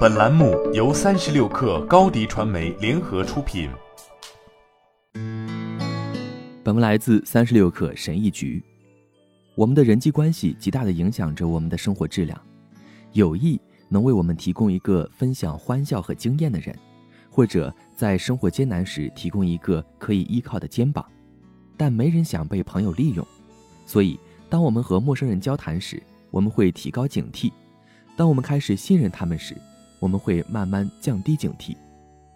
本栏目由三十六氪高低传媒联合出品。本文来自三十六氪神译局。我们的人际关系极大的影响着我们的生活质量。友谊能为我们提供一个分享欢笑和经验的人，或者在生活艰难时提供一个可以依靠的肩膀。但没人想被朋友利用，所以当我们和陌生人交谈时，我们会提高警惕；当我们开始信任他们时，我们会慢慢降低警惕。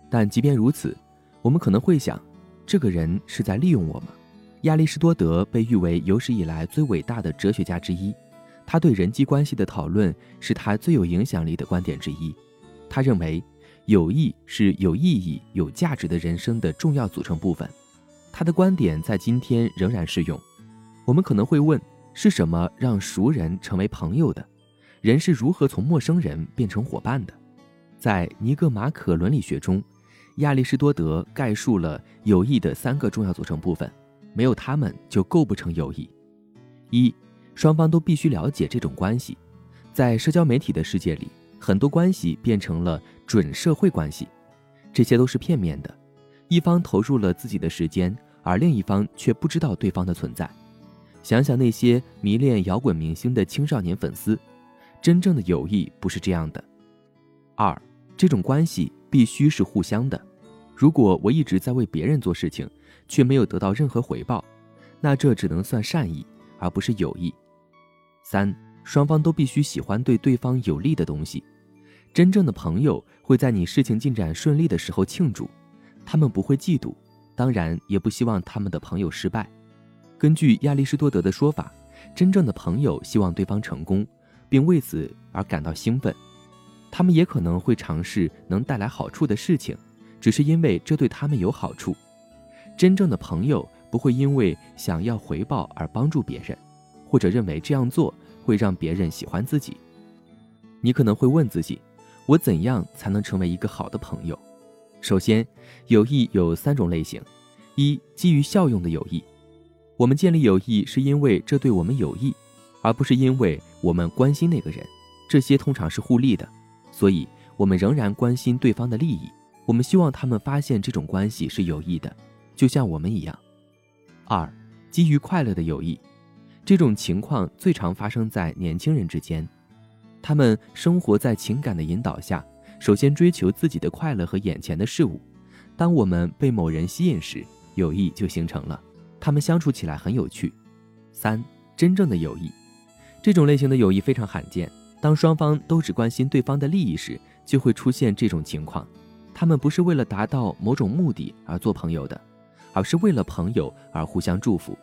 但即便如此，我们可能会想，这个人是在利用我吗？亚里士多德被誉为有史以来最伟大的哲学家之一，他对人际关系的讨论是他最有影响力的观点之一。他认为，友谊是有意义、有价值的人生的重要组成部分。他的观点在今天仍然适用。我们可能会问：是什么让熟人成为朋友的？人是如何从陌生人变成伙伴的？在尼格马可伦理学中，亚里士多德概述了友谊的三个重要组成部分，没有他们就构不成友谊。一，双方都必须了解这种关系。在社交媒体的世界里，很多关系变成了准社会关系，这些都是片面的。一方投入了自己的时间，而另一方却不知道对方的存在。想想那些迷恋摇滚明星的青少年粉丝，真正的友谊不是这样的。二，这种关系必须是互相的。如果我一直在为别人做事情，却没有得到任何回报，那这只能算善意，而不是友谊。三，双方都必须喜欢对对方有利的东西。真正的朋友会在你事情进展顺利的时候庆祝。他们不会嫉妒，当然也不希望他们的朋友失败。根据亚里士多德的说法，真正的朋友希望对方成功，并为此而感到兴奋。他们也可能会尝试能带来好处的事情，只是因为这对他们有好处。真正的朋友不会因为想要回报而帮助别人，或者认为这样做会让别人喜欢自己。你可能会问自己：我怎样才能成为一个好的朋友？首先，友谊有三种类型：一、基于效用的友谊，我们建立友谊是因为这对我们有益，而不是因为我们关心那个人。这些通常是互利的，所以我们仍然关心对方的利益。我们希望他们发现这种关系是有益的，就像我们一样。二、基于快乐的友谊，这种情况最常发生在年轻人之间，他们生活在情感的引导下。首先追求自己的快乐和眼前的事物。当我们被某人吸引时，友谊就形成了。他们相处起来很有趣。三、真正的友谊，这种类型的友谊非常罕见。当双方都只关心对方的利益时，就会出现这种情况。他们不是为了达到某种目的而做朋友的，而是为了朋友而互相祝福。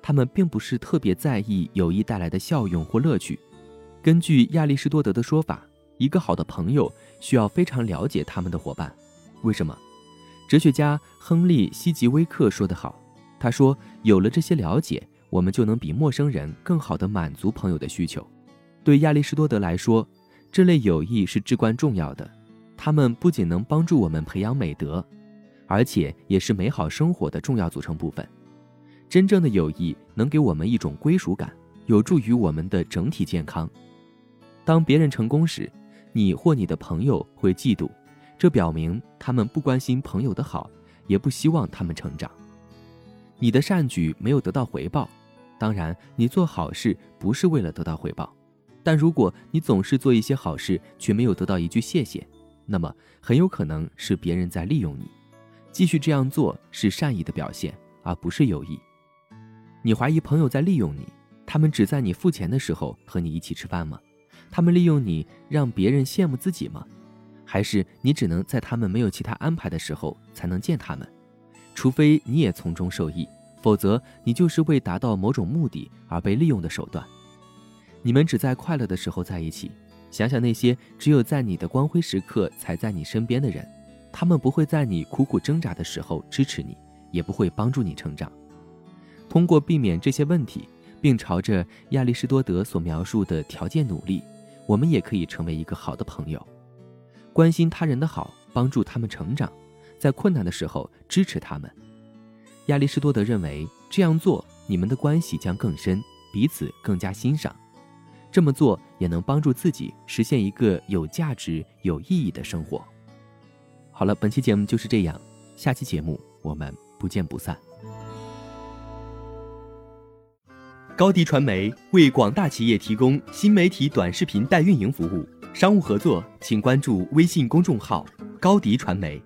他们并不是特别在意友谊带来的效用或乐趣。根据亚里士多德的说法。一个好的朋友需要非常了解他们的伙伴，为什么？哲学家亨利·希吉威克说得好，他说：“有了这些了解，我们就能比陌生人更好地满足朋友的需求。”对亚里士多德来说，这类友谊是至关重要的。他们不仅能帮助我们培养美德，而且也是美好生活的重要组成部分。真正的友谊能给我们一种归属感，有助于我们的整体健康。当别人成功时，你或你的朋友会嫉妒，这表明他们不关心朋友的好，也不希望他们成长。你的善举没有得到回报，当然，你做好事不是为了得到回报。但如果你总是做一些好事，却没有得到一句谢谢，那么很有可能是别人在利用你。继续这样做是善意的表现，而不是友谊。你怀疑朋友在利用你，他们只在你付钱的时候和你一起吃饭吗？他们利用你让别人羡慕自己吗？还是你只能在他们没有其他安排的时候才能见他们？除非你也从中受益，否则你就是为达到某种目的而被利用的手段。你们只在快乐的时候在一起，想想那些只有在你的光辉时刻才在你身边的人，他们不会在你苦苦挣扎的时候支持你，也不会帮助你成长。通过避免这些问题，并朝着亚里士多德所描述的条件努力。我们也可以成为一个好的朋友，关心他人的好，帮助他们成长，在困难的时候支持他们。亚里士多德认为，这样做你们的关系将更深，彼此更加欣赏。这么做也能帮助自己实现一个有价值、有意义的生活。好了，本期节目就是这样，下期节目我们不见不散。高迪传媒为广大企业提供新媒体短视频代运营服务，商务合作请关注微信公众号“高迪传媒”。